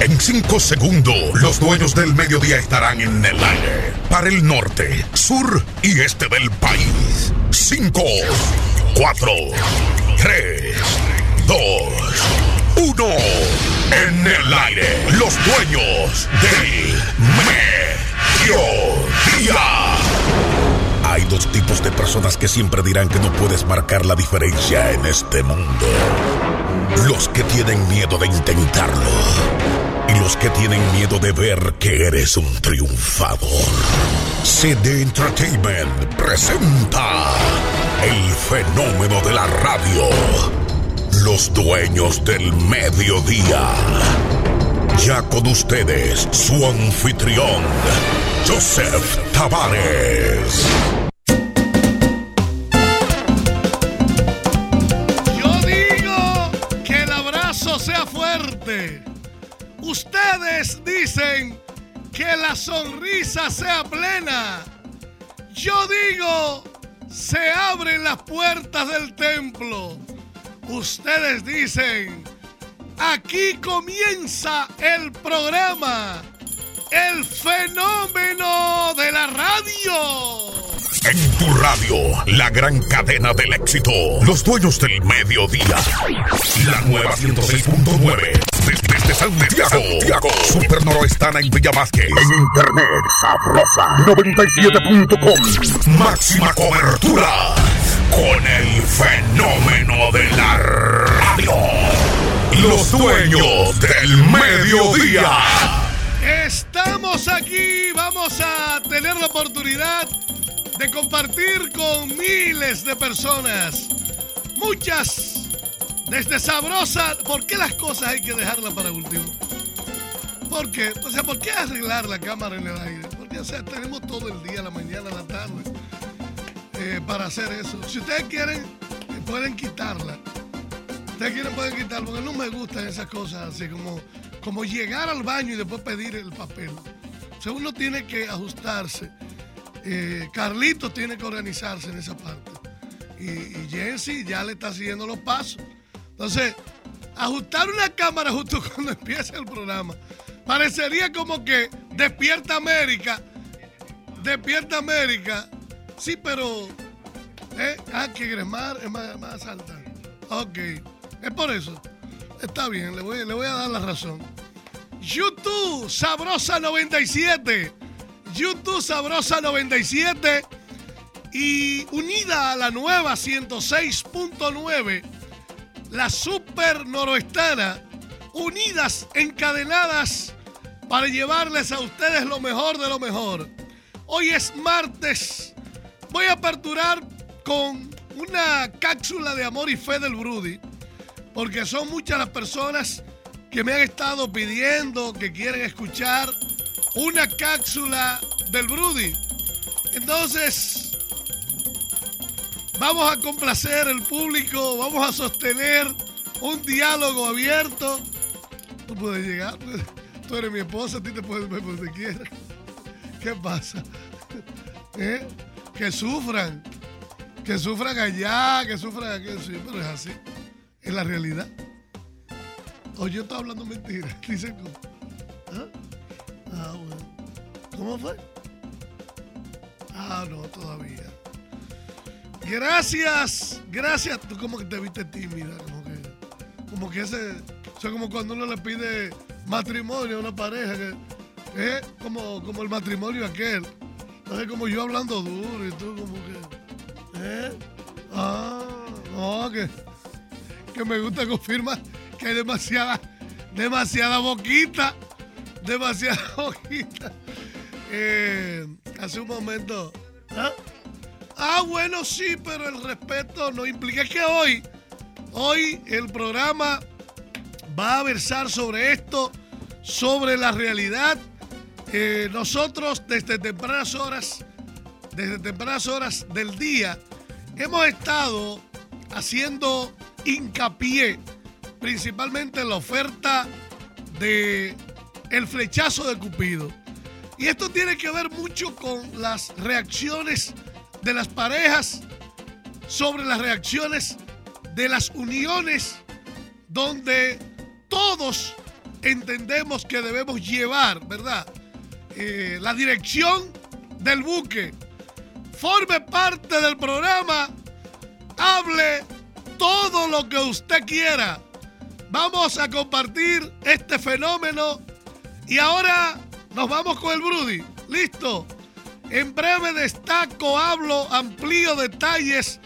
En cinco segundos, los dueños del mediodía estarán en el aire. Para el norte, sur y este del país. Cinco, cuatro, tres, dos, uno. En el aire, los dueños del mediodía. Hay dos tipos de personas que siempre dirán que no puedes marcar la diferencia en este mundo. Los que tienen miedo de intentarlo. Y los que tienen miedo de ver que eres un triunfador. CD Entertainment presenta el fenómeno de la radio. Los dueños del mediodía. Ya con ustedes, su anfitrión, Joseph Tavares. Ustedes dicen que la sonrisa sea plena. Yo digo, se abren las puertas del templo. Ustedes dicen, aquí comienza el programa. El fenómeno de la radio. En tu radio, la gran cadena del éxito. Los dueños del mediodía. La nueva 106.9. Desde Santiago. Santiago. Super Noroestana en Villa Vázquez. En internet, sabrosa. 97.com. Máxima cobertura. Con el fenómeno de la radio. Los dueños del mediodía. Estamos aquí, vamos a tener la oportunidad de compartir con miles de personas. Muchas desde sabrosa. ¿Por qué las cosas hay que dejarlas para último? ¿Por qué? O sea, ¿por qué arreglar la cámara en el aire? Porque, o sea, tenemos todo el día, la mañana, la tarde, eh, para hacer eso. Si ustedes quieren, eh, pueden quitarla. Ustedes quieren, pueden quitarla, porque no me gustan esas cosas así como, como llegar al baño y después pedir el papel. O sea, uno tiene que ajustarse. Eh, Carlitos tiene que organizarse en esa parte. Y, y Jensi ya le está siguiendo los pasos. Entonces, ajustar una cámara justo cuando empieza el programa parecería como que despierta América. Despierta América. Sí, pero. ¿eh? Ah, que Gremar es más, más alta. Ok. Es por eso. Está bien, le voy, le voy a dar la razón. YouTube Sabrosa 97. YouTube Sabrosa 97 y unida a la nueva 106.9, la Super Noroestana, unidas, encadenadas para llevarles a ustedes lo mejor de lo mejor. Hoy es martes. Voy a aperturar con una cápsula de amor y fe del Brudy, porque son muchas las personas que me han estado pidiendo, que quieren escuchar una cápsula del Brudy. Entonces, vamos a complacer el público, vamos a sostener un diálogo abierto. Tú puedes llegar, tú eres mi esposa, a ti te puedes ver donde quieras. ¿Qué pasa? ¿Eh? Que sufran, que sufran allá, que sufran aquí, pero es así, es la realidad. O yo estoy hablando mentiras, dicen como. ¿Ah? Ah, bueno. ¿Cómo fue? Ah, no, todavía. Gracias, gracias. Tú como que te viste tímida, como que, como que ese, o sea, como cuando uno le pide matrimonio a una pareja, que es como, como el matrimonio aquel. Entonces como yo hablando duro y tú como que, ¿eh? Ah, no, que, que me gusta confirmar que hay demasiada, demasiada boquita, demasiada boquita. Eh, hace un momento. ¿ah? Ah, bueno, sí, pero el respeto no implica que hoy, hoy el programa va a versar sobre esto, sobre la realidad. Eh, nosotros desde tempranas horas, desde tempranas horas del día, hemos estado haciendo hincapié principalmente en la oferta de el flechazo de Cupido. Y esto tiene que ver mucho con las reacciones de las parejas sobre las reacciones de las uniones donde todos entendemos que debemos llevar, ¿verdad? Eh, la dirección del buque. Forme parte del programa. Hable todo lo que usted quiera. Vamos a compartir este fenómeno. Y ahora nos vamos con el Brudy. Listo. En breve destaco, hablo, amplío detalles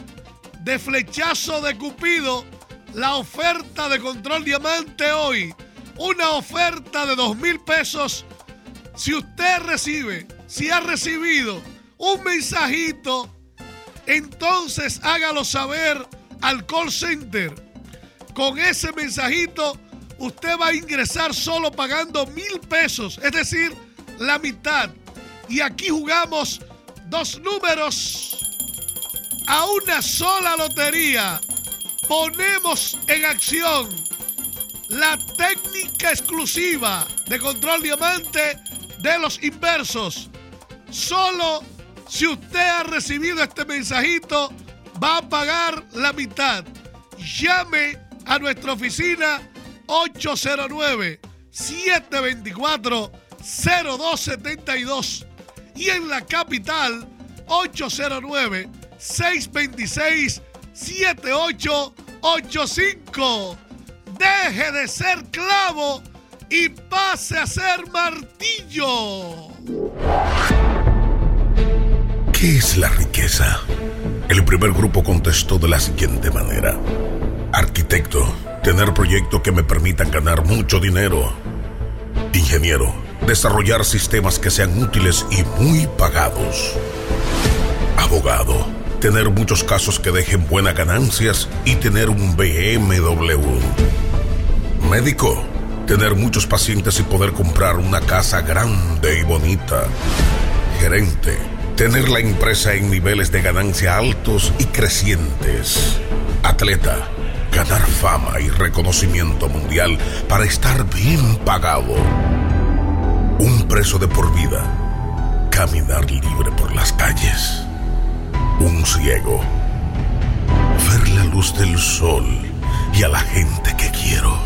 de flechazo de Cupido. La oferta de control diamante hoy. Una oferta de dos mil pesos. Si usted recibe, si ha recibido un mensajito, entonces hágalo saber al call center. Con ese mensajito, usted va a ingresar solo pagando mil pesos, es decir, la mitad y aquí jugamos dos números a una sola lotería. Ponemos en acción la técnica exclusiva de control diamante de los inversos. Solo si usted ha recibido este mensajito va a pagar la mitad. Llame a nuestra oficina 809 724 0272 y en la capital 809-626-7885. Deje de ser clavo y pase a ser martillo. ¿Qué es la riqueza? El primer grupo contestó de la siguiente manera. Arquitecto, tener proyectos que me permitan ganar mucho dinero. Ingeniero, desarrollar sistemas que sean útiles y muy pagados. Abogado, tener muchos casos que dejen buenas ganancias y tener un BMW. Médico, tener muchos pacientes y poder comprar una casa grande y bonita. Gerente, tener la empresa en niveles de ganancia altos y crecientes. Atleta, ganar fama y reconocimiento mundial para estar bien pagado un preso de por vida, caminar libre por las calles. Un ciego, ver la luz del sol y a la gente que quiero.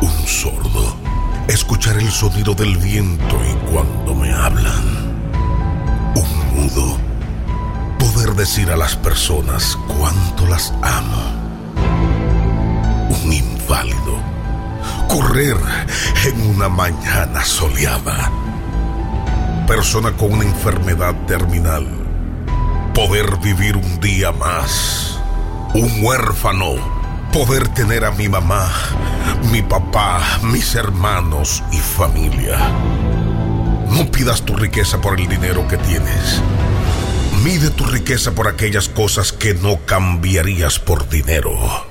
Un sordo, escuchar el sonido del viento y cuando me hablan. Un mudo, poder decir a las personas cuánto las amo. Un inválido correr en una mañana soleada. Persona con una enfermedad terminal. Poder vivir un día más. Un huérfano. Poder tener a mi mamá, mi papá, mis hermanos y familia. No pidas tu riqueza por el dinero que tienes. Mide tu riqueza por aquellas cosas que no cambiarías por dinero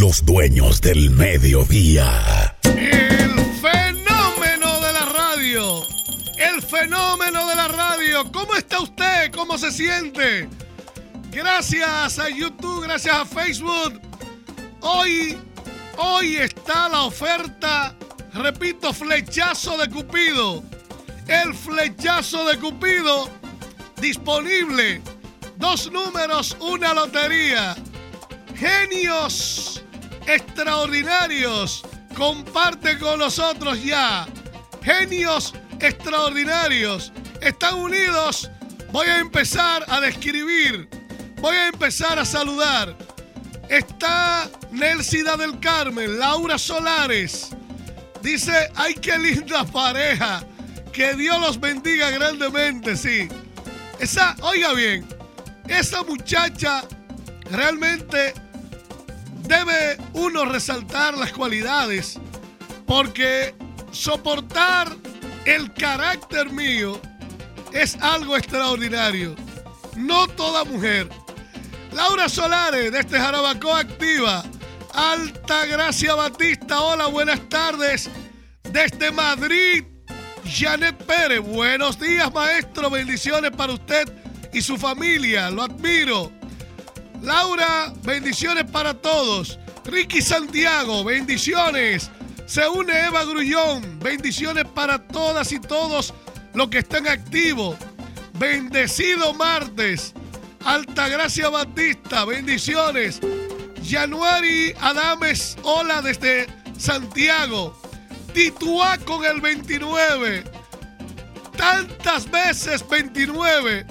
los dueños del mediodía. El fenómeno de la radio. El fenómeno de la radio. ¿Cómo está usted? ¿Cómo se siente? Gracias a YouTube, gracias a Facebook. Hoy, hoy está la oferta, repito, flechazo de Cupido. El flechazo de Cupido disponible. Dos números, una lotería. Genios extraordinarios. Comparte con nosotros ya. Genios extraordinarios. Están unidos. Voy a empezar a describir. Voy a empezar a saludar. Está Nelsida del Carmen, Laura Solares. Dice, ay, qué linda pareja. Que Dios los bendiga grandemente, sí. Esa, oiga bien, esa muchacha realmente debe uno resaltar las cualidades porque soportar el carácter mío es algo extraordinario. No toda mujer. Laura Solares, de este Jarabacó Activa. Alta Gracia Batista, hola, buenas tardes. Desde Madrid, Janet Pérez, buenos días, maestro. Bendiciones para usted y su familia. Lo admiro. Laura, bendiciones para todos. Ricky Santiago, bendiciones. Se une Eva Grullón, bendiciones para todas y todos los que están activos. Bendecido martes. Altagracia Batista, bendiciones. Januari Adames, hola desde Santiago. Tituá con el 29. Tantas veces 29.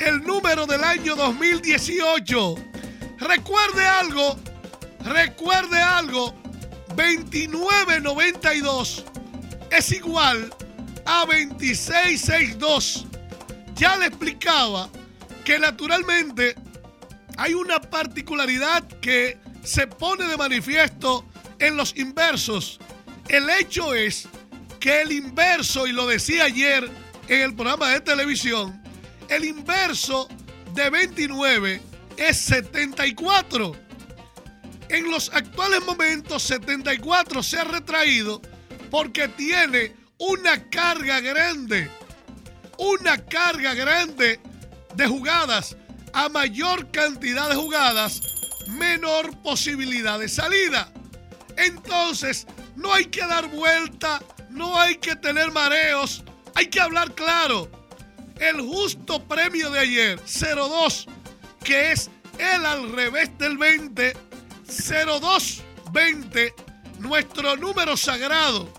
El número del año 2018. Recuerde algo. Recuerde algo. 2992 es igual a 2662. Ya le explicaba que naturalmente hay una particularidad que se pone de manifiesto en los inversos. El hecho es que el inverso, y lo decía ayer en el programa de televisión, el inverso de 29 es 74. En los actuales momentos 74 se ha retraído porque tiene una carga grande, una carga grande de jugadas a mayor cantidad de jugadas, menor posibilidad de salida. Entonces, no hay que dar vuelta, no hay que tener mareos, hay que hablar claro. El justo premio de ayer, 0-2, que es el al revés del 20, 0-2-20, nuestro número sagrado.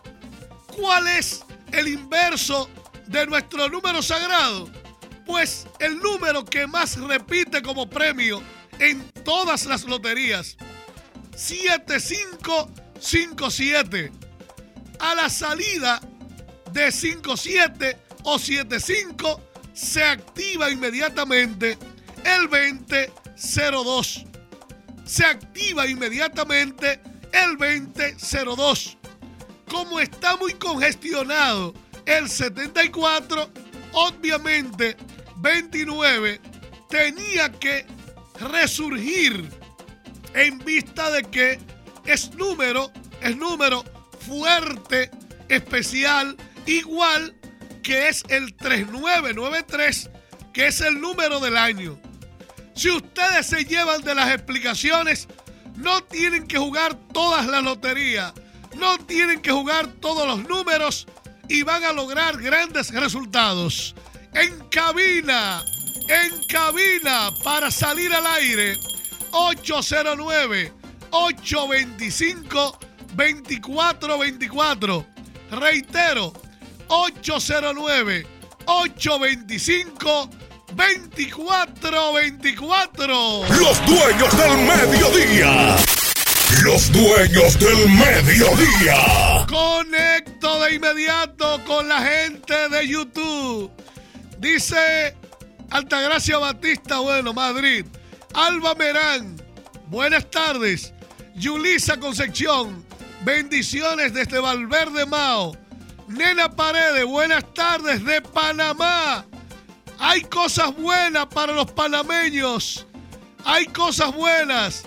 ¿Cuál es el inverso de nuestro número sagrado? Pues el número que más repite como premio en todas las loterías. 7557. A la salida de 57 o 75 se activa inmediatamente el 2002. Se activa inmediatamente el 2002. Como está muy congestionado el 74, obviamente 29 tenía que resurgir en vista de que es número, es número fuerte, especial, igual que es el 3993, que es el número del año. Si ustedes se llevan de las explicaciones, no tienen que jugar todas las loterías, no tienen que jugar todos los números y van a lograr grandes resultados en cabina, en cabina para salir al aire. 809-825-2424. Reitero, 809-825-2424. Los dueños del mediodía. Los dueños del mediodía. Conecto de inmediato con la gente de YouTube. Dice Altagracia Batista, bueno, Madrid. Alba Merán, buenas tardes. Yulisa Concepción, bendiciones desde Valverde Mao. Nena Paredes, buenas tardes de Panamá. Hay cosas buenas para los panameños. Hay cosas buenas.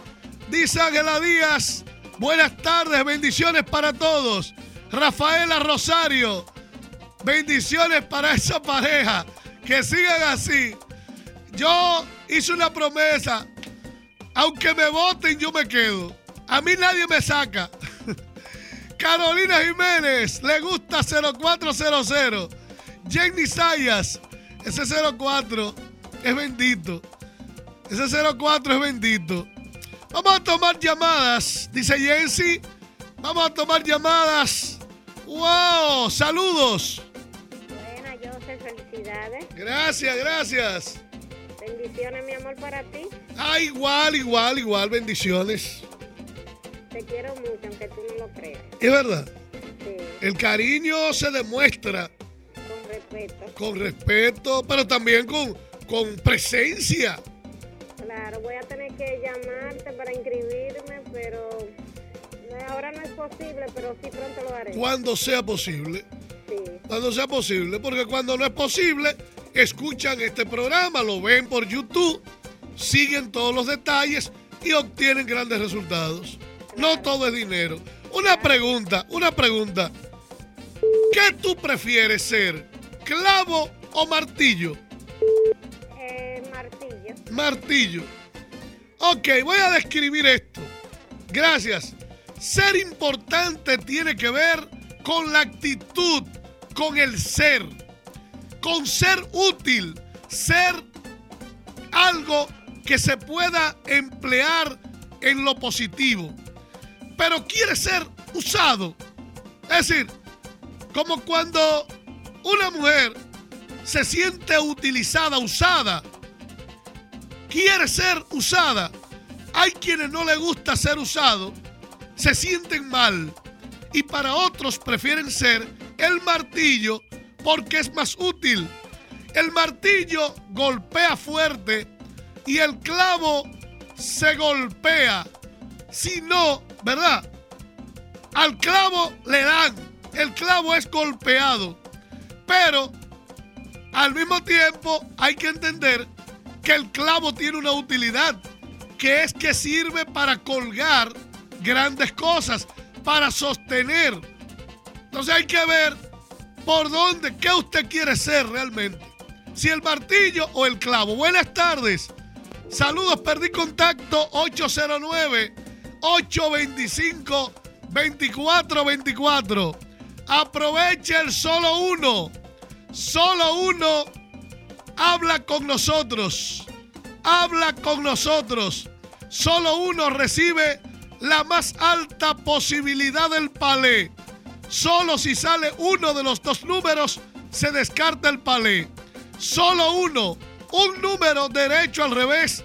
Dice Ángela Díaz, buenas tardes, bendiciones para todos. Rafaela Rosario, bendiciones para esa pareja que sigan así. Yo hice una promesa. Aunque me voten, yo me quedo. A mí nadie me saca. Carolina Jiménez, le gusta 0400. Jenny Sayas, ese 04 es bendito. Ese 04 es bendito. Vamos a tomar llamadas, dice Jensi. Vamos a tomar llamadas. ¡Wow! ¡Saludos! felicidades. Gracias, gracias. Bendiciones, mi amor, para ti. Ah, igual, igual, igual, bendiciones. Te quiero mucho, aunque tú no lo creas. Es verdad. Sí. El cariño se demuestra. Con respeto. Con respeto, pero también con, con presencia. Claro, voy a tener que llamarte para inscribirme, pero ahora no es posible, pero sí pronto lo haré. Cuando sea posible. Sí. Cuando sea posible, porque cuando no es posible, escuchan este programa, lo ven por YouTube, siguen todos los detalles y obtienen grandes resultados. No todo es dinero. Una pregunta, una pregunta. ¿Qué tú prefieres ser? ¿Clavo o martillo? Eh, martillo. Martillo. Ok, voy a describir esto. Gracias. Ser importante tiene que ver con la actitud, con el ser, con ser útil, ser algo que se pueda emplear en lo positivo, pero quiere ser usado. Es decir, como cuando una mujer se siente utilizada, usada, quiere ser usada. Hay quienes no le gusta ser usado, se sienten mal y para otros prefieren ser el martillo porque es más útil. El martillo golpea fuerte y el clavo se golpea. Si no, ¿verdad? Al clavo le dan. El clavo es golpeado. Pero al mismo tiempo hay que entender que el clavo tiene una utilidad, que es que sirve para colgar grandes cosas, para sostener. Entonces hay que ver por dónde, qué usted quiere ser realmente. Si el martillo o el clavo. Buenas tardes. Saludos, perdí contacto 809-825-2424. Aproveche el solo uno. Solo uno habla con nosotros. Habla con nosotros. Solo uno recibe la más alta posibilidad del palé. Solo si sale uno de los dos números, se descarta el palé. Solo uno. Un número derecho al revés.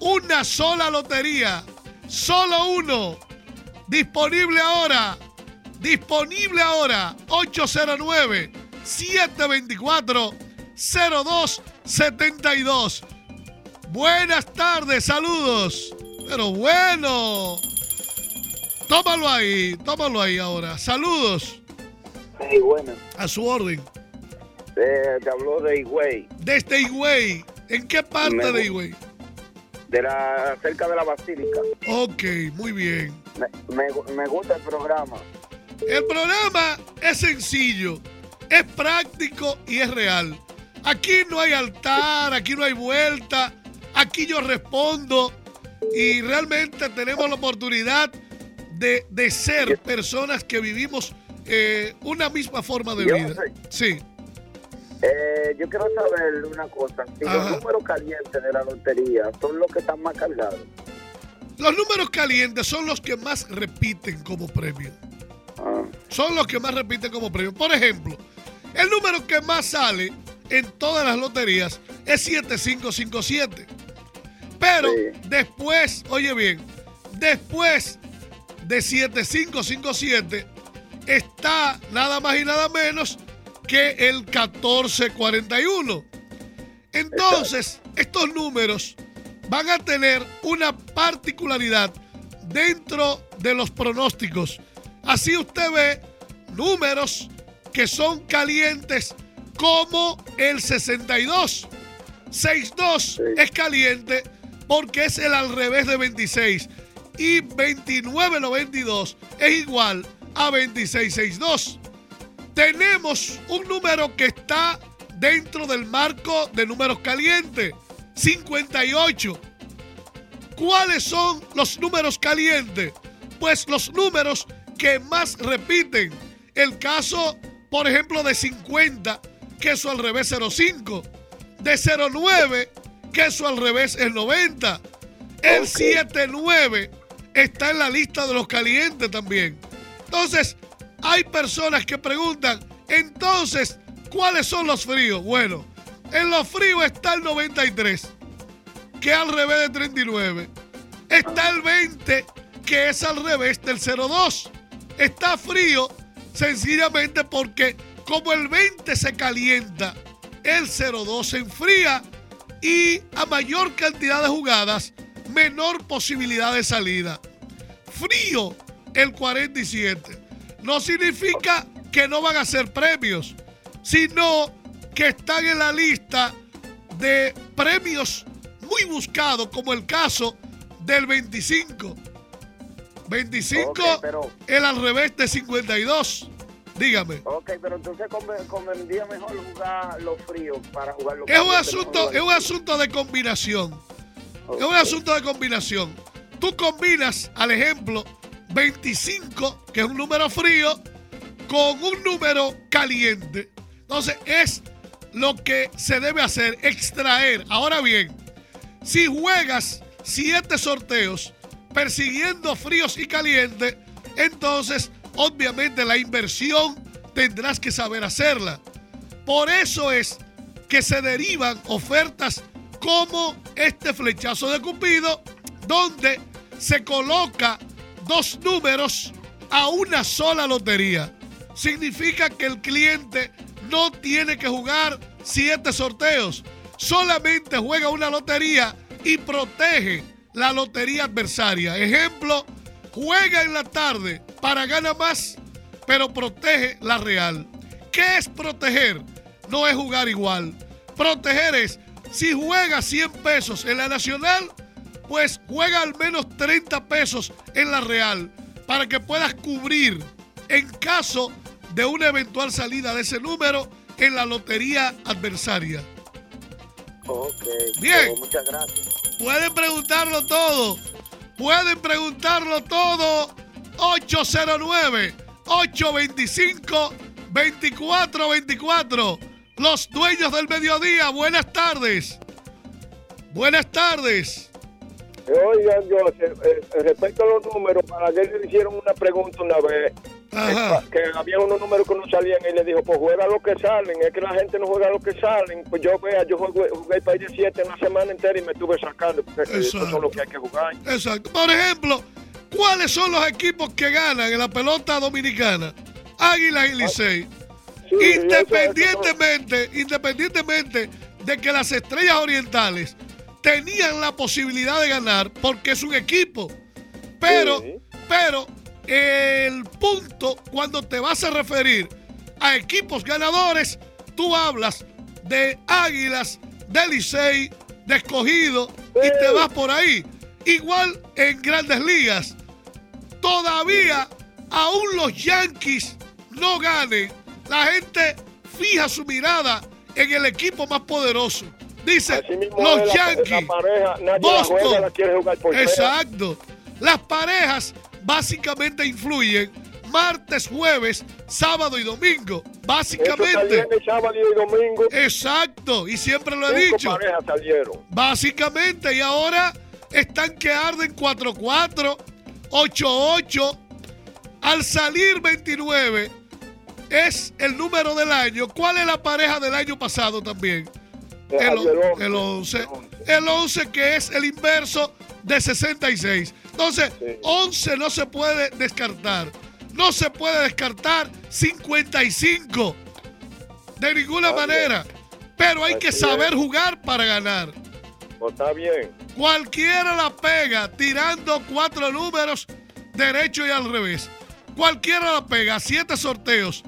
Una sola lotería. Solo uno. Disponible ahora. Disponible ahora. 809 724 0272. Buenas tardes, saludos. Pero bueno. Tómalo ahí, tómalo ahí ahora. Saludos. Sí, bueno. A su orden. Eh, te habló de Higüey. Desde Higüey. ¿En qué parte Me- de Higüey? De la, cerca de la Basílica. Ok, muy bien. Me, me- me gusta el programa. El programa es sencillo, es práctico y es real. Aquí no hay altar, aquí no hay vuelta, aquí yo respondo y realmente tenemos la oportunidad de, de ser personas que vivimos eh, una misma forma de Yo vida. Sí. Eh, yo quiero saber una cosa. Si Ajá. los números calientes de la lotería son los que están más cargados. Los números calientes son los que más repiten como premio. Son los que más repiten como premio. Por ejemplo, el número que más sale en todas las loterías es 7557. Pero Sí. después, oye bien, después de 7557 está nada más y nada menos que el 1441. Entonces, estos números van a tener una particularidad dentro de los pronósticos. Así usted ve números que son calientes como el 62. 62 es caliente porque es el al revés de 26 y 2992 es igual a 2662. Tenemos un número que está dentro del marco de números calientes, 58. ¿Cuáles son los números calientes? Pues los números que más repiten. El caso, por ejemplo, de 50, que eso al revés es 05. De 09, que eso al revés es 90. El Ok. 79 está en la lista de los calientes también. Entonces, hay personas que preguntan, entonces, ¿cuáles son los fríos? Bueno, en los fríos está el 93 que es al revés del 39. Está el 20, que es al revés del 02. Está frío sencillamente porque como el 20 se calienta, el 02 se enfría y a mayor cantidad de jugadas, menor posibilidad de salida. Frío el 47. No significa que no van a ser premios, sino que están en la lista de premios muy buscados, como el caso del 25. 25, Ok, pero- el al revés de 52. Dígame. ok, pero entonces conven- convendría mejor jugar los fríos para jugar los Es un asunto, es un asunto de combinación. Es un asunto de combinación. Tú combinas, al ejemplo, 25, que es un número frío, con un número caliente. Entonces, es lo que se debe hacer, extraer. Ahora bien, si juegas siete sorteos, persiguiendo fríos y calientes, entonces obviamente la inversión tendrás que saber hacerla. Por eso es que se derivan ofertas como este flechazo de Cupido, donde se coloca dos números a una sola lotería. Significa que el cliente no tiene que jugar siete sorteos, solamente juega una lotería y protege la lotería adversaria. Ejemplo, juega en la tarde para ganar más, pero protege la real. ¿Qué es proteger? No es jugar igual. Proteger es, si juega 100 pesos en la nacional, pues juega al menos 30 pesos en la real para que puedas cubrir en caso de una eventual salida de ese número en la lotería adversaria. Ok. Bien. muchas gracias. Pueden preguntarlo todo. Pueden preguntarlo todo. 809-825-2424. Los dueños del mediodía. Buenas tardes. Buenas tardes. Oigan, yo, eh, respecto a los números, para que le hicieron una pregunta una vez, Que había unos números que no salían y le dijo, pues juega lo que salen, es que la gente no juega lo que salen. Pues yo vea, yo jugué, jugué el país de 7 una semana entera y me estuve sacando, porque eso Exacto. es lo que hay que jugar. Exacto. Por ejemplo, ¿cuáles son los equipos que ganan en la pelota dominicana? Águilas y Licey. Sí, eso- Independientemente, independientemente de que las estrellas orientales tenían la posibilidad de ganar porque es un equipo. Pero, Sí. pero el punto cuando te vas a referir a equipos ganadores, tú hablas de Águilas, de Licey, de Escogido y te vas por ahí. Igual en grandes ligas. Todavía, aún los Yankees no ganen, la gente fija su mirada en el equipo más poderoso. Dice, los es la- Yankees, la pareja, la Boston. juega, la quiere jugar por. Exacto. Las parejas básicamente influyen martes, jueves, sábado y domingo. Eso Básicamente. el sábado y domingo. Exacto. Y siempre lo he dicho. parejas salieron. Básicamente, y ahora están que arden 4-4, 8-8. Al salir 29 es el número del año. ¿Cuál es la pareja del año pasado también? O- el el 11. 11. El 11 que es el inverso de 66. Entonces, Sí. 11 no se puede descartar. No se puede descartar 55. De ninguna manera. Pero hay que saber es. jugar para ganar. Pues está bien. Cualquiera la pega tirando cuatro números derecho y al revés. Cualquiera la pega. Siete sorteos,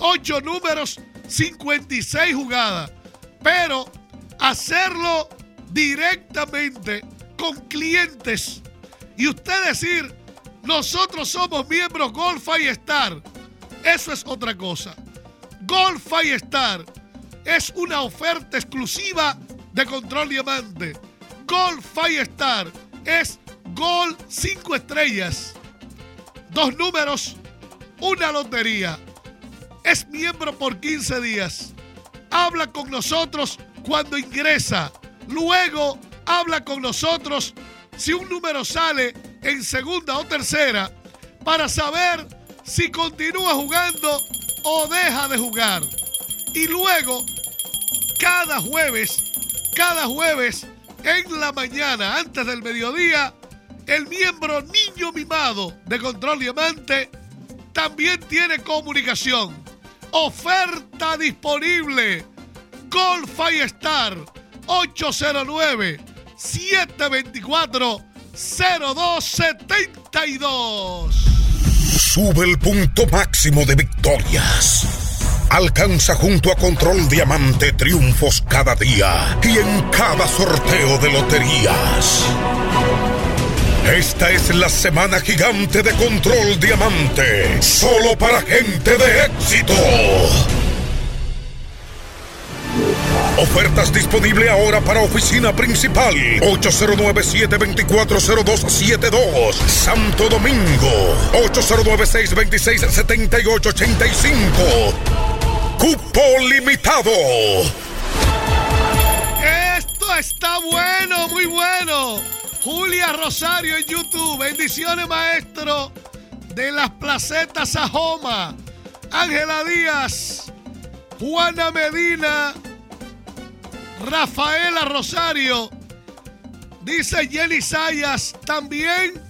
ocho números, 56 jugadas. Pero hacerlo directamente con clientes y usted decir, nosotros somos miembros Golf y Star. Eso es otra cosa. Golf y Star es una oferta exclusiva de Control Diamante. Gold Star es Gol 5 estrellas. Dos números, una lotería. Es miembro por 15 días. Habla con nosotros cuando ingresa. Luego habla con nosotros si un número sale en segunda o tercera para saber si continúa jugando o deja de jugar. Y luego, cada jueves, cada jueves en la mañana, antes del mediodía, el miembro niño mimado de Control Diamante también tiene comunicación. Oferta disponible. Golf Star 809 724 0272. Sube el punto máximo de victorias. Alcanza junto a Control Diamante triunfos cada día y en cada sorteo de loterías. Esta es la semana gigante de Control Diamante, solo para gente de éxito. Ofertas disponible ahora para oficina principal 809-724-0272 Santo Domingo 809-626-7885 Cupo limitado Esto está bueno, muy bueno. Julia Rosario en YouTube. Bendiciones, maestro de las placetas Sajoma. Ángela Díaz. Juana Medina. Rafaela Rosario. Dice Jenny Sayas. También.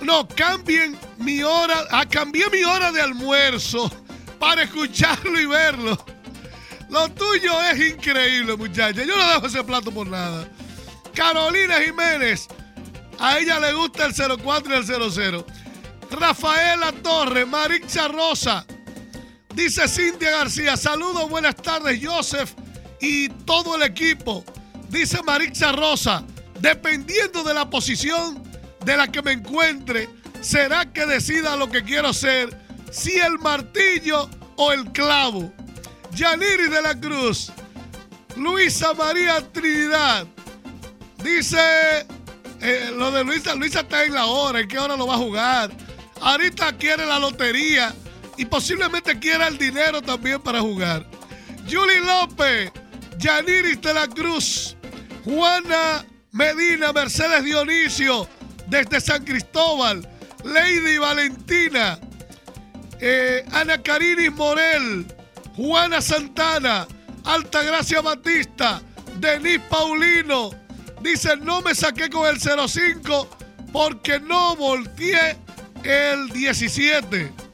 No, cambien mi hora. Ah, cambié mi hora de almuerzo para escucharlo y verlo. Lo tuyo es increíble, muchacha. Yo no dejo ese plato por nada. Carolina Jiménez. A ella le gusta el 04 y el 00. Rafaela Torres, Marixa Rosa. Dice Cintia García. Saludos, buenas tardes, Joseph y todo el equipo. Dice Marixa Rosa. Dependiendo de la posición de la que me encuentre, será que decida lo que quiero ser. Si el martillo o el clavo. Yaniri de la Cruz. Luisa María Trinidad. Dice eh, lo de Luisa. Luisa está en la hora. ¿En qué hora lo va a jugar? Ahorita quiere la lotería y posiblemente quiera el dinero también para jugar. Julie López, Yaniris de la Cruz, Juana Medina, Mercedes Dionisio, desde San Cristóbal, Lady Valentina, eh, Ana Carinis Morel, Juana Santana, Altagracia Batista, Denis Paulino. Dice, no me saqué con el 05 porque no volteé el 17.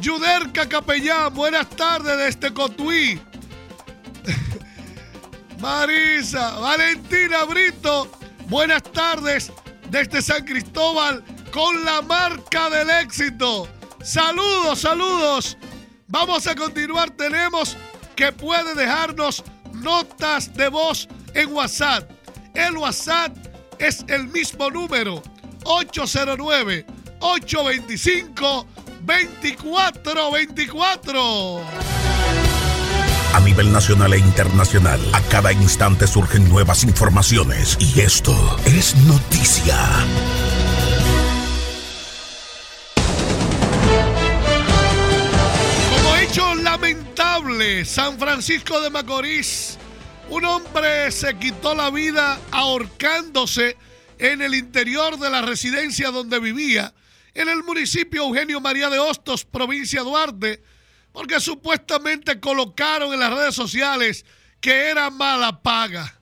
Yuderca Capellán, buenas tardes desde Cotuí. Marisa, Valentina Brito, buenas tardes desde San Cristóbal con la marca del éxito. Saludos, saludos. Vamos a continuar. Tenemos que puede dejarnos notas de voz en WhatsApp. El WhatsApp es el mismo número 809 825 2424. A nivel nacional e internacional, a cada instante surgen nuevas informaciones y esto es noticia. Como hecho lamentable, San Francisco de Macorís, un hombre se quitó la vida ahorcándose en el interior de la residencia donde vivía, en el municipio Eugenio María de Hostos, provincia Duarte, porque supuestamente colocaron en las redes sociales que era mala paga.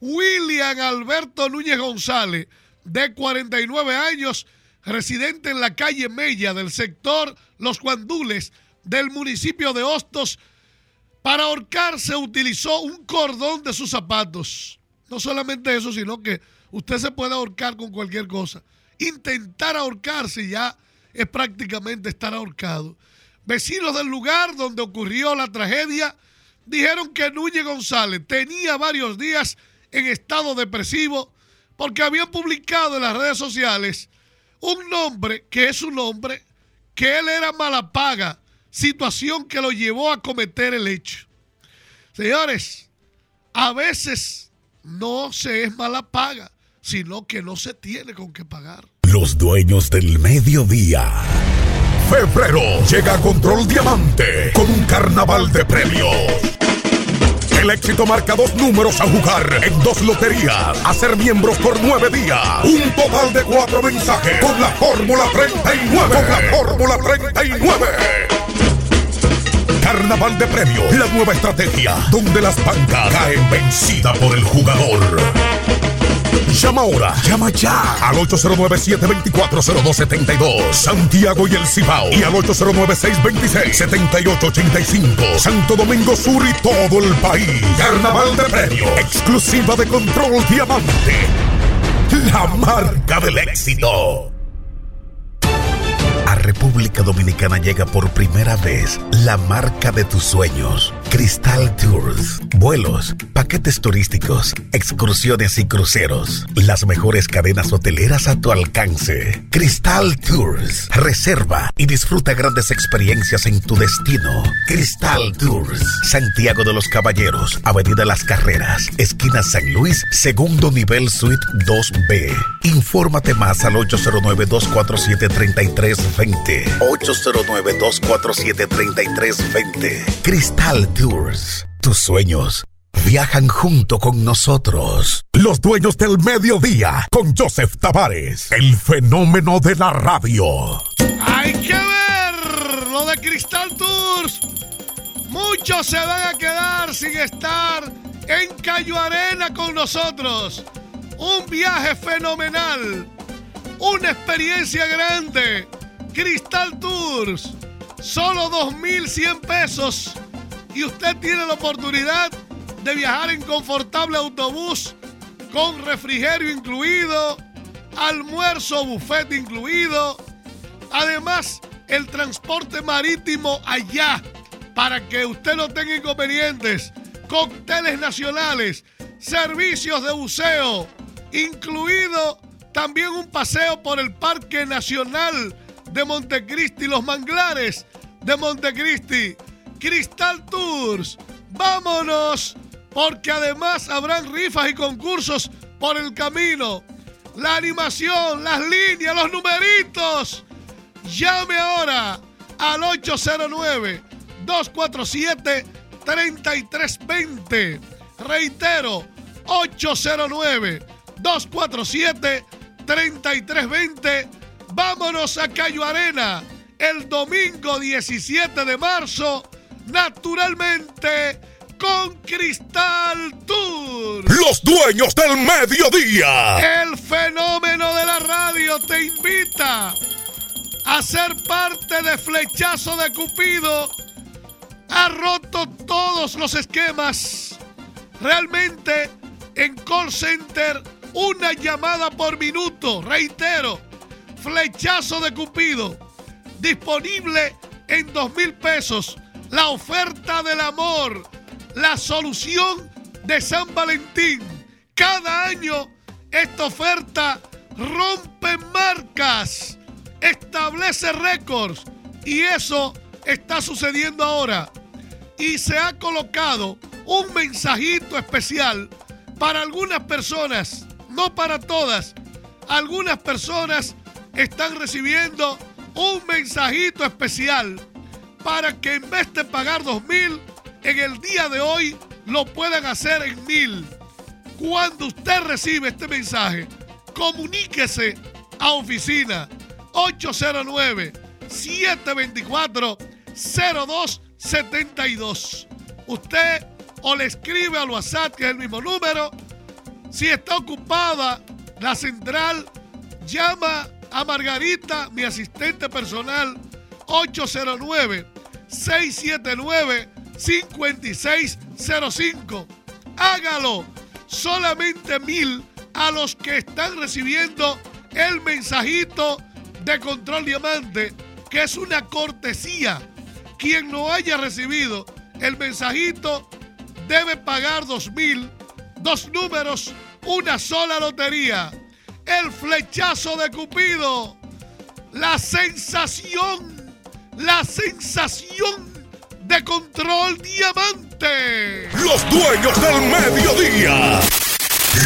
William Alberto Núñez González, de 49 años, residente en la calle Mella del sector Los Guandules del municipio de Hostos, para ahorcarse utilizó un cordón de sus zapatos. No solamente eso, sino que usted se puede ahorcar con cualquier cosa. Intentar ahorcarse ya es prácticamente estar ahorcado. Vecinos del lugar donde ocurrió la tragedia dijeron que Núñez González tenía varios días en estado depresivo porque habían publicado en las redes sociales un nombre que es un nombre que él era mala paga, situación que lo llevó a cometer el hecho. Señores, a veces no se es mala paga, sino que no se tiene con qué pagar. Los dueños del mediodía. Febrero llega a Control Diamante con un carnaval de premios. El éxito marca dos números a jugar en dos loterías. A ser miembros por nueve días. Un total de cuatro mensajes con la Fórmula 39. Con la Fórmula 39. Carnaval de premios. La nueva estrategia donde las bancas caen vencida por el jugador. Llama ahora, llama ya al 809-724-0272. Santiago y el Cibao. Y al 809-626-7885. Santo Domingo Sur y todo el país. Carnaval de premios. Exclusiva de Control Diamante. La marca del éxito. República Dominicana llega por primera vez la marca de tus sueños. Cristal Tours. Vuelos, paquetes turísticos, excursiones y cruceros. Las mejores cadenas hoteleras a tu alcance. Cristal Tours. Reserva y disfruta grandes experiencias en tu destino. Cristal Tours. Santiago de los Caballeros, Avenida Las Carreras, esquina San Luis, segundo nivel suite 2B. Infórmate más al 809-247-3320. 809-247-3320. Cristal Tours. Tus sueños viajan junto con nosotros. Los dueños del mediodía con Joseph Tavares, el fenómeno de la radio. Hay que ver lo de Cristal Tours. Muchos se van a quedar sin estar en Cayo Arena con nosotros. Un viaje fenomenal. Una experiencia grande. Cristal Tours. Solo 2.100 pesos. Y usted tiene la oportunidad de viajar en confortable autobús con refrigerio incluido, almuerzo buffet incluido. Además, el transporte marítimo allá para que usted no tenga inconvenientes. Cócteles nacionales, servicios de buceo, incluido también un paseo por el Parque Nacional de Montecristi, los manglares de Montecristi, Cristal Tours. Vámonos, porque además habrán rifas y concursos por el camino. La animación, las líneas, los numeritos. Llame ahora al 809-247-3320. Reitero, 809-247-3320. Vámonos a Cayo Arena el domingo 17 de marzo, naturalmente con Cristal Tour. Los dueños del mediodía. El fenómeno de la radio te invita a ser parte de Flechazo de Cupido. Ha roto todos los esquemas. Realmente en call center una llamada por minuto. Reitero, Flechazo de Cupido. Disponible en dos mil pesos. La oferta del amor. La solución de San Valentín. Cada año esta oferta rompe marcas establece récords y eso está sucediendo ahora. Y se ha colocado un mensajito especial para algunas personas, no para todas. Algunas personas están recibiendo un mensajito especial para que en vez de pagar dos mil, en el día de hoy lo puedan hacer en mil. Cuando usted recibe este mensaje, comuníquese a oficina 809-724-0272. Usted o le escribe al WhatsApp, que es el mismo número. Si está ocupada la central, llama a Margarita, mi asistente personal, 809-679-5605. Hágalo. Solamente mil a los que están recibiendo el mensajito de Control Diamante, que es una cortesía. Quien no haya recibido el mensajito debe pagar dos mil, dos números, una sola lotería. El flechazo de Cupido. La sensación, la sensación de Control Diamante. Los dueños del mediodía.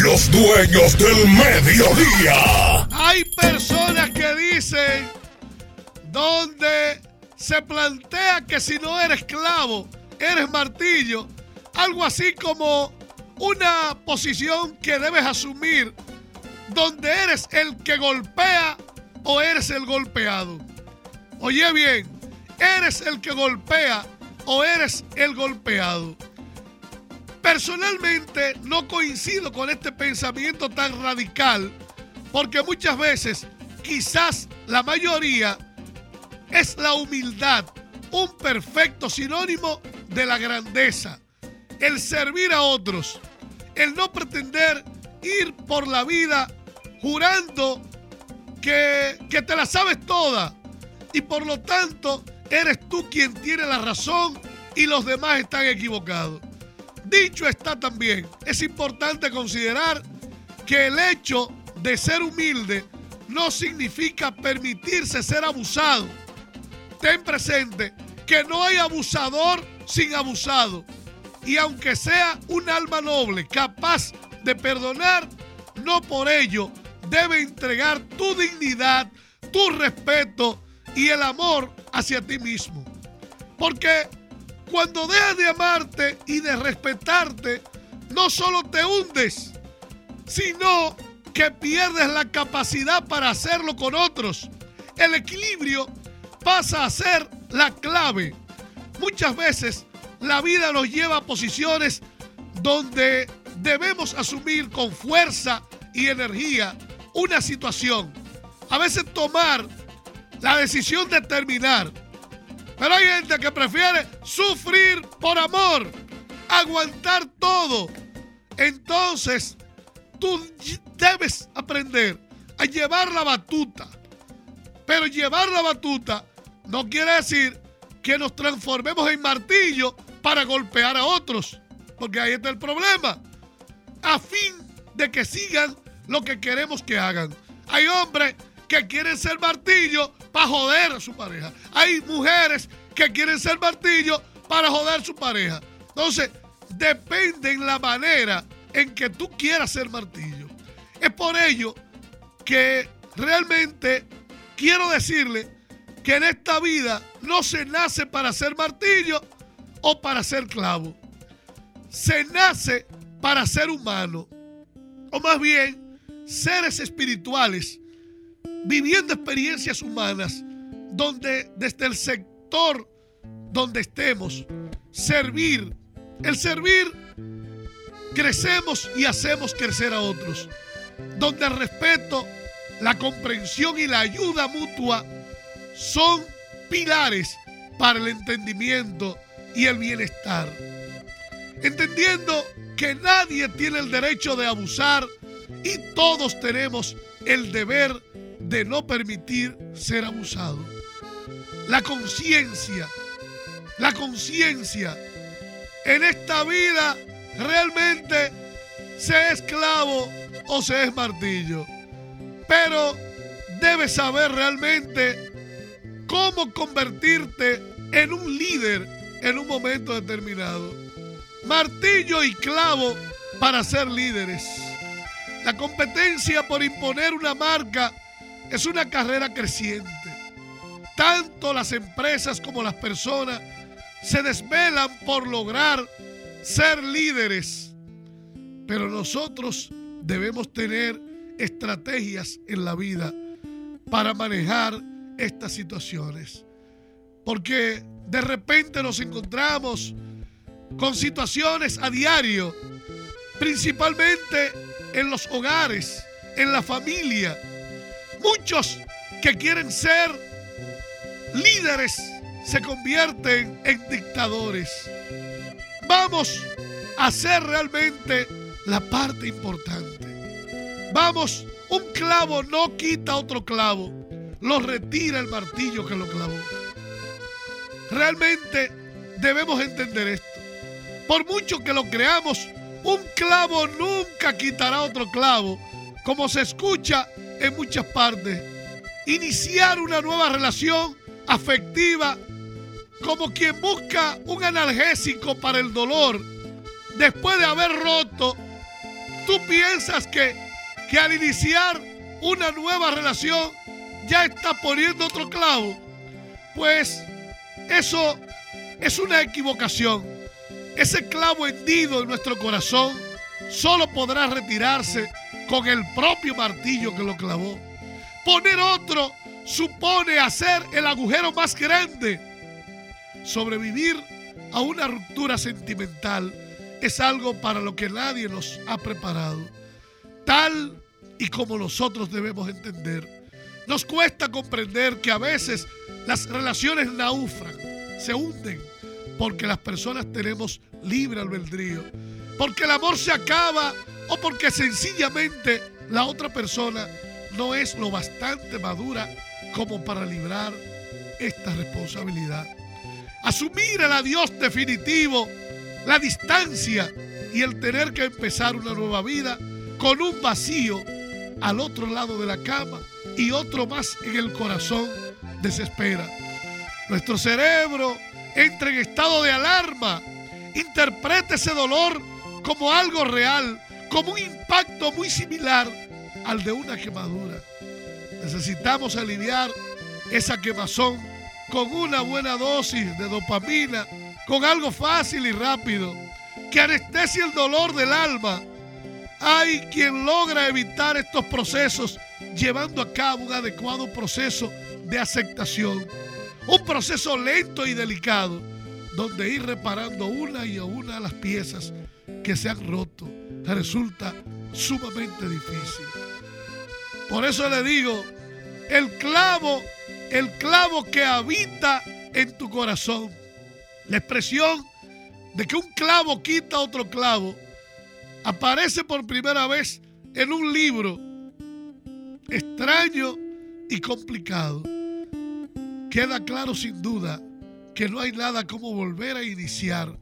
Los dueños del mediodía. Hay personas que dicen donde se plantea que si no eres esclavo, eres martillo. Algo así como una posición que debes asumir donde eres el que golpea o eres el golpeado. Oye bien, eres el que golpea o eres el golpeado. Personalmente no coincido con este pensamiento tan radical porque muchas veces, quizás la mayoría, es la humildad, un perfecto sinónimo de la grandeza, el servir a otros, el no pretender ir por la vida jurando que, que te la sabes toda y por lo tanto eres tú quien tiene la razón y los demás están equivocados. Dicho está también, es importante considerar que el hecho de ser humilde no significa permitirse ser abusado. Ten presente que no hay abusador sin abusado. Y aunque sea un alma noble, capaz de perdonar, no por ello debe entregar tu dignidad, tu respeto y el amor hacia ti mismo. Porque cuando dejas de amarte y de respetarte, no solo te hundes, sino que pierdes la capacidad para hacerlo con otros. El equilibrio pasa a ser la clave. Muchas veces la vida nos lleva a posiciones donde debemos asumir con fuerza y energía una situación. A veces tomar la decisión de terminar. Pero hay gente que prefiere sufrir por amor, aguantar todo. Entonces, tú debes aprender a llevar la batuta. Pero llevar la batuta no quiere decir que nos transformemos en martillo para golpear a otros. Porque ahí está el problema. A fin de que sigan lo que queremos que hagan. Hay hombres que quieren ser martillo para joder a su pareja. Hay mujeres que quieren ser martillo para joder a su pareja. Entonces, depende en la manera en que tú quieras ser martillo. Es por ello que realmente quiero decirle que en esta vida no se nace para ser martillo o para ser clavo. Se nace para ser humano. O más bien, seres espirituales viviendo experiencias humanas donde desde el sector donde estemos, servir, el servir, crecemos y hacemos crecer a otros, donde el respeto, la comprensión y la ayuda mutua son pilares para el entendimiento y el bienestar. Entendiendo que nadie tiene el derecho de abusar y todos tenemos el deber de no permitir ser abusado. La conciencia, la conciencia en esta vida realmente se es esclavo o se es martillo. Pero debes saber realmente cómo convertirte en un líder en un momento determinado. Martillo y clavo para ser líderes. La competencia por imponer una marca es una carrera creciente. Tanto las empresas como las personas se desvelan por lograr ser líderes. Pero nosotros debemos tener estrategias en la vida para manejar estas situaciones. Porque de repente nos encontramos con situaciones a diario, principalmente en los hogares, en la familia, Muchos que quieren ser líderes se convierten en dictadores. Vamos a hacer realmente la parte importante. Vamos, un clavo no quita otro clavo, lo retira el martillo que lo clavó. Realmente debemos entender esto. Por mucho que lo creamos, un clavo nunca quitará otro clavo, como se escucha en muchas partes. Iniciar una nueva relación afectiva como quien busca un analgésico para el dolor después de haber roto. Tú piensas que, que al iniciar una nueva relación ya está poniendo otro clavo. Pues eso es una equivocación. Ese clavo hendido en nuestro corazón solo podrá retirarse con el propio martillo que lo clavó. Poner otro supone hacer el agujero más grande. Sobrevivir a una ruptura sentimental es algo para lo que nadie nos ha preparado. Tal y como nosotros debemos entender. Nos cuesta comprender que a veces las relaciones naufran, se hunden, porque las personas tenemos libre albedrío. Porque el amor se acaba o porque sencillamente la otra persona no es lo bastante madura como para librar esta responsabilidad. Asumir el adiós definitivo, la distancia y el tener que empezar una nueva vida con un vacío al otro lado de la cama y otro más en el corazón desespera. Nuestro cerebro entra en estado de alarma, interpreta ese dolor como algo real como un impacto muy similar al de una quemadura. Necesitamos aliviar esa quemazón con una buena dosis de dopamina, con algo fácil y rápido. que anestesia el dolor del alma. Hay quien logra evitar estos procesos llevando a cabo un adecuado proceso de aceptación. Un proceso lento y delicado donde ir reparando una y una las piezas que se han roto resulta sumamente difícil. Por eso le digo, el clavo, el clavo que habita en tu corazón, la expresión de que un clavo quita otro clavo, aparece por primera vez en un libro extraño y complicado. Queda claro sin duda que no hay nada como volver a iniciar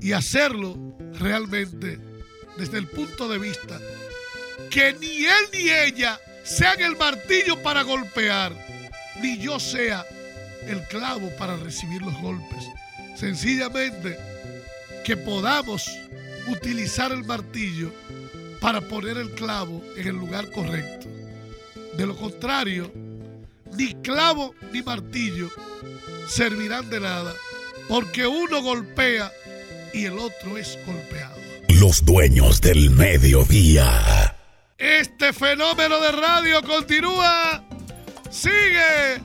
y hacerlo realmente desde el punto de vista que ni él ni ella sean el martillo para golpear, ni yo sea el clavo para recibir los golpes. Sencillamente que podamos utilizar el martillo para poner el clavo en el lugar correcto. De lo contrario, ni clavo ni martillo servirán de nada, porque uno golpea y el otro es golpeado. Los dueños del mediodía. Este fenómeno de radio continúa, sigue,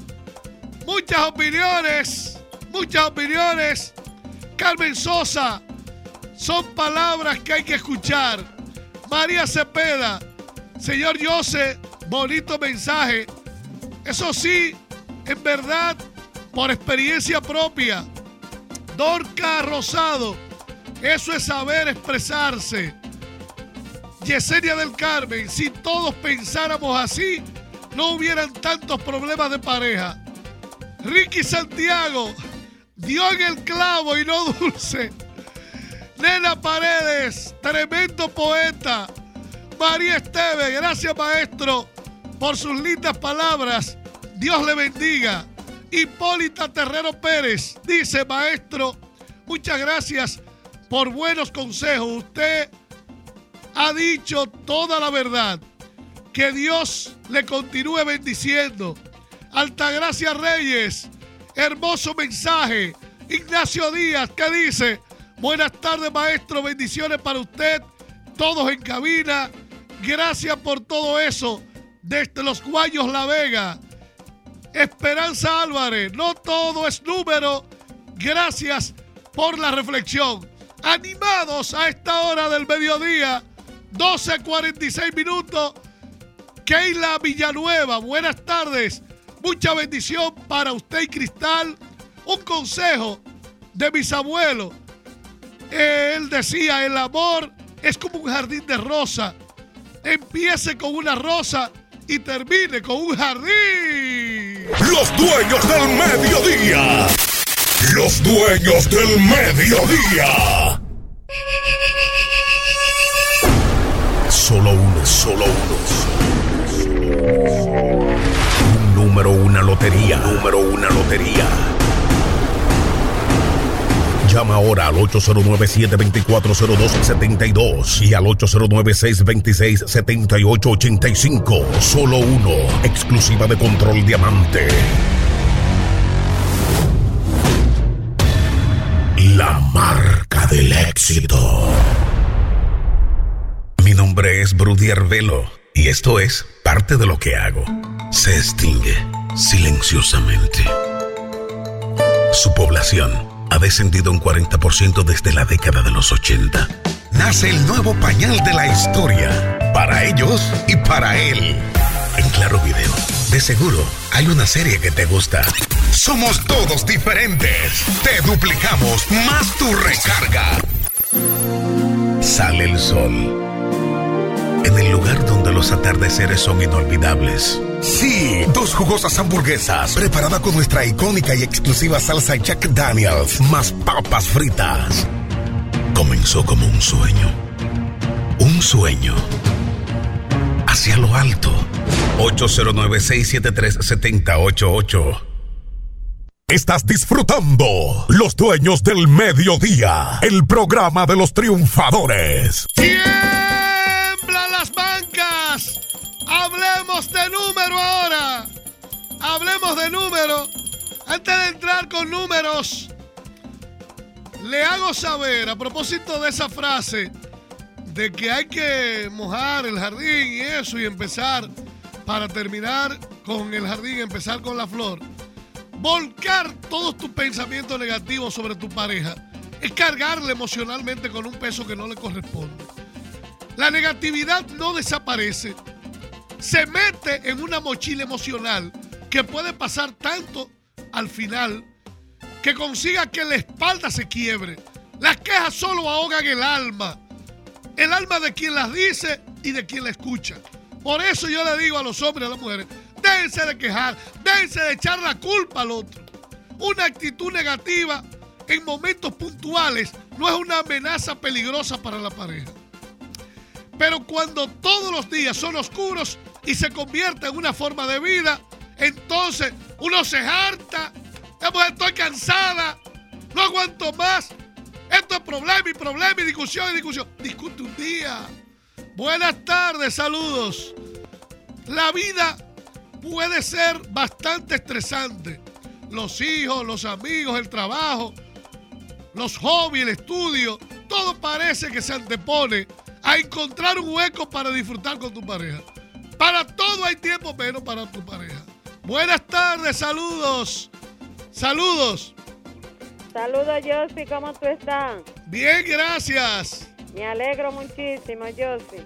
muchas opiniones, muchas opiniones. Carmen Sosa, son palabras que hay que escuchar. María Cepeda, señor Jose, bonito mensaje. Eso sí, en verdad, por experiencia propia. Dorca Rosado, eso es saber expresarse. Yesenia del Carmen, si todos pensáramos así, no hubieran tantos problemas de pareja. Ricky Santiago, dio en el clavo y no dulce. Nena Paredes, tremendo poeta. María Esteve, gracias maestro por sus lindas palabras. Dios le bendiga. Hipólita Terrero Pérez dice, maestro, muchas gracias por buenos consejos. Usted ha dicho toda la verdad. Que Dios le continúe bendiciendo. Altagracia Reyes, hermoso mensaje. Ignacio Díaz, ¿qué dice? Buenas tardes, maestro. Bendiciones para usted. Todos en cabina. Gracias por todo eso. Desde los Guayos La Vega. Esperanza Álvarez. No todo es número. Gracias por la reflexión. Animados a esta hora del mediodía. 12.46 minutos. Keila Villanueva, buenas tardes. Mucha bendición para usted y Cristal. Un consejo de mis abuelos. Él decía, el amor es como un jardín de rosa. Empiece con una rosa y termine con un jardín. Los dueños del mediodía. Los dueños del mediodía. Solo uno, solo uno. Un número, una lotería. Número, una lotería. Llama ahora al 809-724-0272 y al 809-626-7885. Solo uno. Exclusiva de Control Diamante. La marca del éxito. Mi nombre es Brudier Velo y esto es parte de lo que hago. Se extingue silenciosamente. Su población ha descendido un 40% desde la década de los 80. Nace el nuevo pañal de la historia, para ellos y para él. En Claro Video, de seguro hay una serie que te gusta. Somos todos diferentes. Te duplicamos más tu recarga. Sale el sol. En el lugar donde los atardeceres son inolvidables. Sí, dos jugosas hamburguesas preparadas con nuestra icónica y exclusiva salsa Jack Daniels, más papas fritas. Comenzó como un sueño. Un sueño. Hacia lo alto. 809-673-7088. Estás disfrutando Los Dueños del Mediodía, el programa de los triunfadores. ¡Tiemblan las bancas! Hablemos de número ahora. Hablemos de número. Antes de entrar con números, le hago saber a propósito de esa frase de que hay que mojar el jardín y eso y empezar para terminar con el jardín, empezar con la flor. Volcar todos tus pensamientos negativos sobre tu pareja es cargarle emocionalmente con un peso que no le corresponde. La negatividad no desaparece, se mete en una mochila emocional que puede pasar tanto al final que consiga que la espalda se quiebre. Las quejas solo ahogan el alma, el alma de quien las dice y de quien la escucha. Por eso yo le digo a los hombres y a las mujeres, déjense de quejar, déjense de echar la culpa al otro. Una actitud negativa en momentos puntuales no es una amenaza peligrosa para la pareja. Pero cuando todos los días son oscuros y se convierte en una forma de vida, entonces uno se harta. Estoy cansada, no aguanto más. Esto es problema y problema y discusión y discusión. Discute un día. Buenas tardes, saludos. La vida puede ser bastante estresante. Los hijos, los amigos, el trabajo, los hobbies, el estudio, todo parece que se antepone a encontrar un hueco para disfrutar con tu pareja. Para todo hay tiempo menos para tu pareja. Buenas tardes, saludos. Saludos. Saludos, Josie, ¿cómo tú estás? Bien, gracias. Me alegro muchísimo, Josie.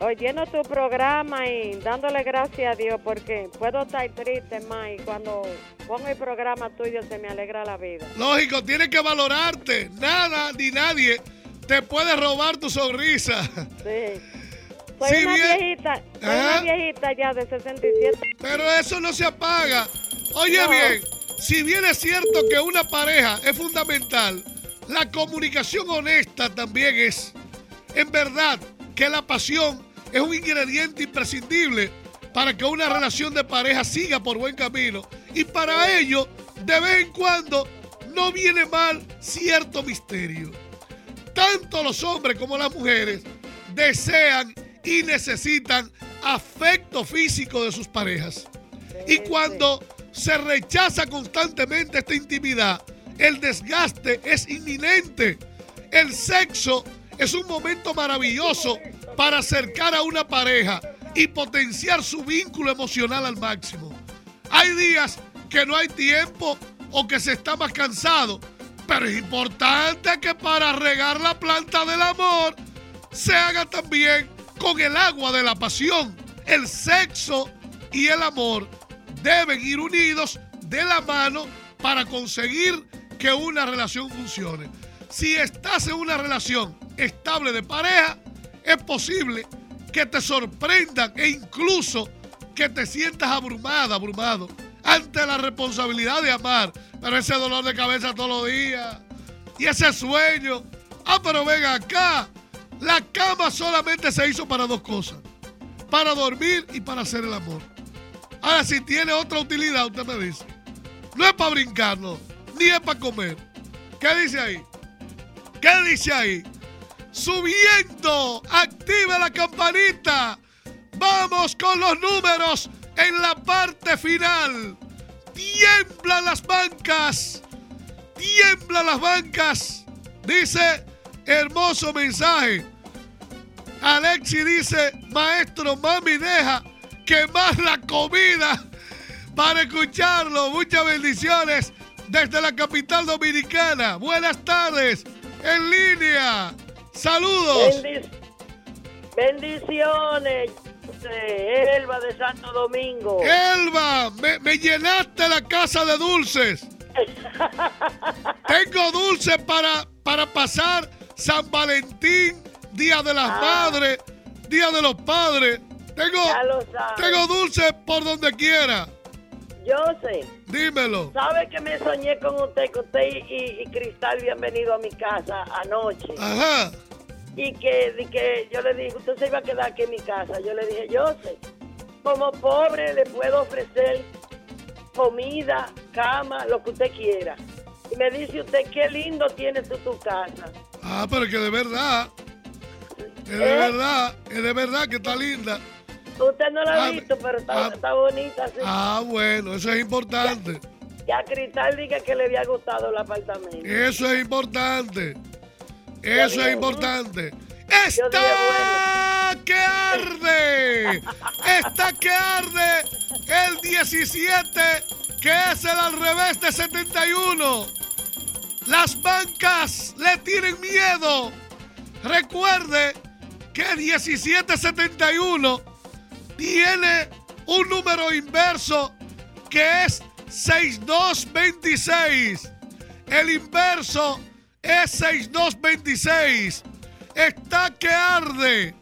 oyendo tu programa y dándole gracias a Dios porque puedo estar triste más y cuando pongo el programa tuyo se me alegra la vida. Lógico, tienes que valorarte. Nada ni nadie te puede robar tu sonrisa. Sí. Soy una viejita, soy una viejita ya de 67. Pero eso no se apaga. Oye bien, si bien es cierto que una pareja es fundamental, la comunicación honesta también es. En verdad que la pasión es un ingrediente imprescindible para que una relación de pareja siga por buen camino. Y para ello, de vez en cuando, no viene mal cierto misterio. Tanto los hombres como las mujeres desean y necesitan afecto físico de sus parejas. Y cuando se rechaza constantemente esta intimidad, el desgaste es inminente. El sexo es un momento maravilloso para acercar a una pareja y potenciar su vínculo emocional al máximo. Hay días que no hay tiempo o que se está más cansado pero es importante que para regar la planta del amor se haga también con el agua de la pasión. El sexo y el amor deben ir unidos de la mano para conseguir que una relación funcione. Si estás en una relación estable de pareja, es posible que te sorprendan e incluso que te sientas abrumada, abrumado ante la responsabilidad de amar. Pero ese dolor de cabeza todos los días y ese sueño. Ah, pero venga acá. La cama solamente se hizo para dos cosas. Para dormir y para hacer el amor. Ahora, si tiene otra utilidad, usted me dice. No es para brincarlo, ni es para comer. ¿Qué dice ahí? ¿Qué dice ahí? Subiendo, activa la campanita. Vamos con los números en la parte final. Tiemblan las bancas. Tiemblan las bancas. Dice, hermoso mensaje. Alexi dice, maestro, mami, deja quemar la comida para escucharlo. Muchas bendiciones desde la capital dominicana. Buenas tardes. En línea. Saludos. bendiciones. Elba de Santo Domingo. Elba, me, llenaste la casa de dulces. Tengo dulces para, para pasar San Valentín, Día de las ah. Madres, Día de los Padres. Tengo, tengo dulces por donde quiera. Yo sé. Dímelo. ¿Sabe que me soñé con usted, que usted y, y Cristal habían venido a mi casa anoche? Ajá y que, que yo le dije, usted se iba a quedar aquí en mi casa. Yo le dije, yo sé, como pobre le puedo ofrecer comida, cama, lo que usted quiera. Y me dice usted, qué lindo tienes tú tu casa. Ah, pero que de verdad, es de ¿Eh? verdad, es de verdad que está linda. Usted no la ha ah, visto, pero está, ah, está bonita. Ah, bueno, eso es importante. que a Cristal diga que le había gustado el apartamento. Eso es importante. Eso es importante. ¡Está que arde! ¡Está que arde! El 17, que es el al revés de 71. Las bancas le tienen miedo. Recuerde que 1771 tiene un número inverso que es 6226. El inverso es 6226. Está que arde.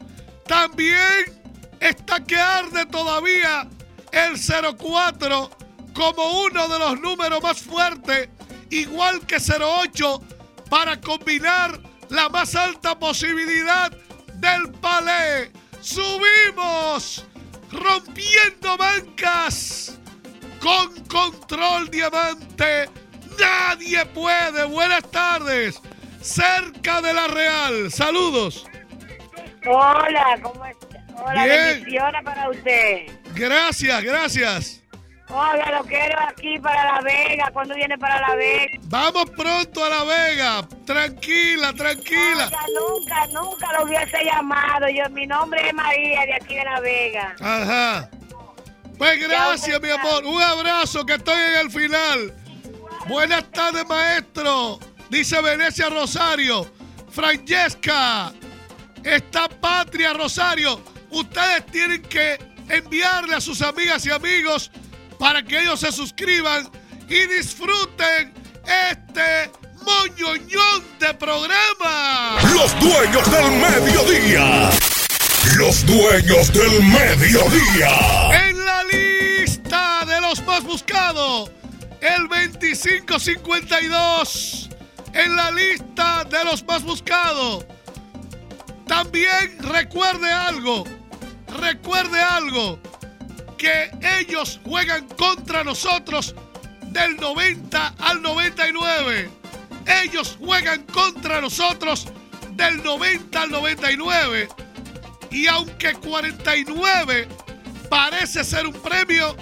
También está que arde todavía el 04 como uno de los números más fuertes, igual que 08, para combinar la más alta posibilidad del palé. Subimos, rompiendo bancas, con control diamante. Nadie puede. Buenas tardes. Cerca de la Real. Saludos. Hola, ¿cómo está? Hola, bendiciones para usted. Gracias, gracias. Hola, lo quiero aquí para La Vega. ¿Cuándo viene para La Vega? Vamos pronto a La Vega. Tranquila, tranquila. Oiga, nunca, nunca lo hubiese llamado. Yo, mi nombre es María, de aquí de La Vega. Ajá. Pues gracias, mi amor. Un abrazo, que estoy en el final. Buenas tardes, maestro. Dice Venecia Rosario. Francesca. Esta patria, Rosario. Ustedes tienen que enviarle a sus amigas y amigos para que ellos se suscriban y disfruten este moñoñón de programa. Los dueños del mediodía. Los dueños del mediodía. En la lista de los más buscados, el 2552. En la lista de los más buscados. También recuerde algo. Recuerde algo. Que ellos juegan contra nosotros del 90 al 99. Ellos juegan contra nosotros del 90 al 99. Y aunque 49 parece ser un premio,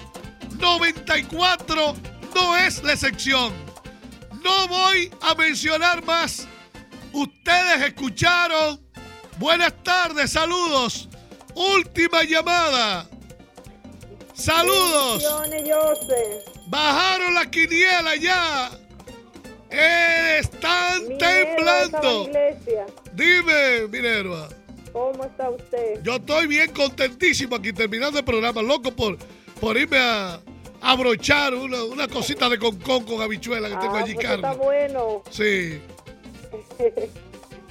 94 no es la excepción. No voy a mencionar más. Ustedes escucharon. Buenas tardes, saludos. Última llamada. Saludos. Bajaron la quiniela ya. Eh, están Minerva temblando. Dime, Minerva. ¿Cómo está usted? Yo estoy bien contentísimo aquí terminando el programa, loco por, por irme a abrochar una, una cosita de concón con habichuela que tengo Ah, allí, pues está Carmen. bueno. Sí.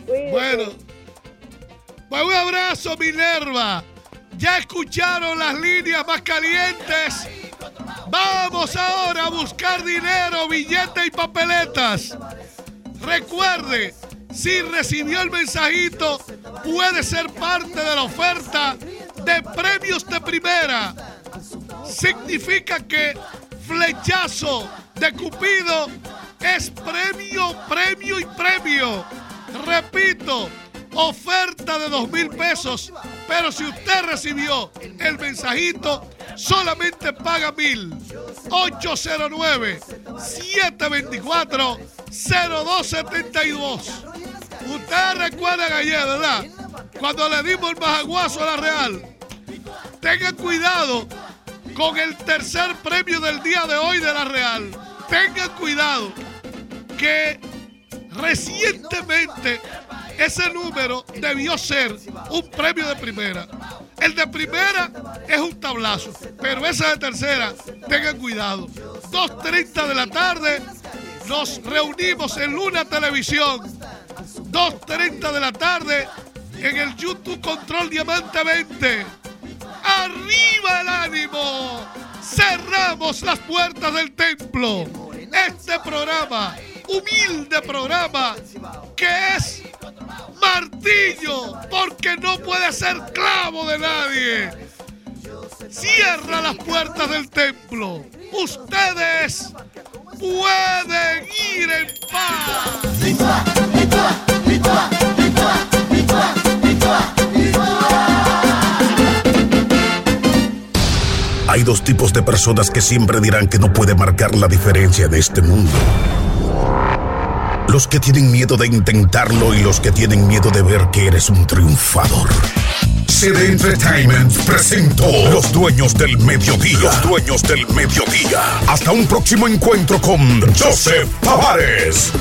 Bueno. Pues un abrazo, Minerva. Ya escucharon las líneas más calientes. Vamos ahora a buscar dinero, billetes y papeletas. Recuerde, si recibió el mensajito, puede ser parte de la oferta de premios de primera. Significa que flechazo de Cupido es premio, premio y premio. Repito, oferta de dos mil pesos. Pero si usted recibió el mensajito, solamente paga mil. 809-724-0272. Usted recuerda ayer, ¿verdad? Cuando le dimos el majaguazo a la Real. Tengan cuidado con el tercer premio del día de hoy de la Real. Tengan cuidado que recientemente ese número debió ser un premio de primera. El de primera es un tablazo, pero esa de tercera, tengan cuidado. 2.30 de la tarde nos reunimos en Luna Televisión. 2.30 de la tarde en el YouTube Control Diamante 20. ¡Arriba el ánimo! Cerramos las puertas del templo. Este programa, humilde programa, que es martillo, porque no puede ser clavo de nadie. Cierra las puertas del templo. Ustedes pueden ir en paz. Hay dos tipos de personas que siempre dirán que no puede marcar la diferencia de este mundo. Los que tienen miedo de intentarlo y los que tienen miedo de ver que eres un triunfador. CD Entertainment presentó Los Dueños del Mediodía. Los Dueños del Mediodía. Hasta un próximo encuentro con Joseph Tavares.